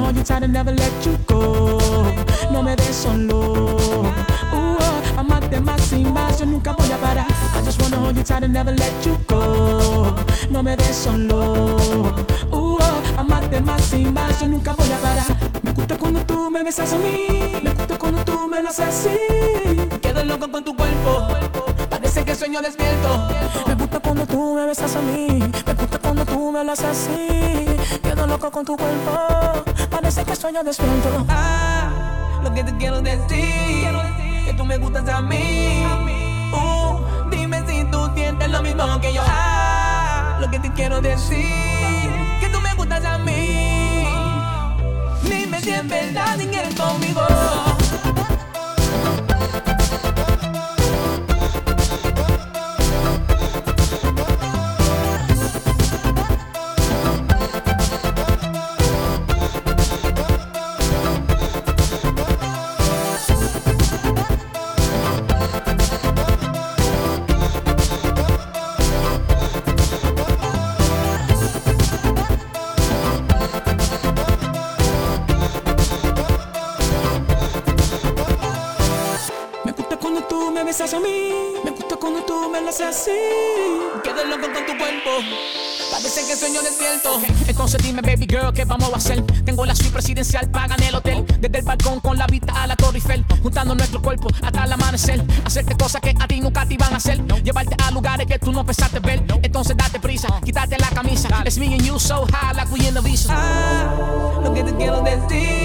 hold you tight and never let you go. No me des solo. Uh, amarte más sin más, yo nunca voy a parar. I just wanna hold you tight and never let you go. No me des solo. Uh, amarte más sin más, yo nunca voy a parar. Me gusta cuando tú me besas a mí. Me gusta cuando tú me lo haces así. Quedo loco con tu cuerpo. Parece que sueño despierto. Me gusta cuando tú me besas a mí. Me gusta cuando tú me lo haces así. Quedo loco con tu cuerpo Sueño despierto. Ah, lo que te quiero decir. Que tú me gustas a mí. Uh, dime si tú sientes lo mismo que yo. Ah, lo que te quiero decir. Que tú me gustas a mí. Dime si en verdad quieres conmigo. Besas a mí. Me gusta cuando tú me lo haces así. Quedo loco con tu cuerpo. Parece que sueño despierto. Entonces dime, baby girl, ¿qué vamos a hacer? Tengo la suite presidencial, pagan el hotel. Desde el balcón con la vista a la Torre Eiffel. Juntando nuestro cuerpo hasta el amanecer. Hacerte cosas que a ti nunca te iban a hacer. Llevarte a lugares que tú no pensaste ver. Entonces date prisa, quítate la camisa. It's me and you so high like we in the visa. Ah, lo que te quiero decir.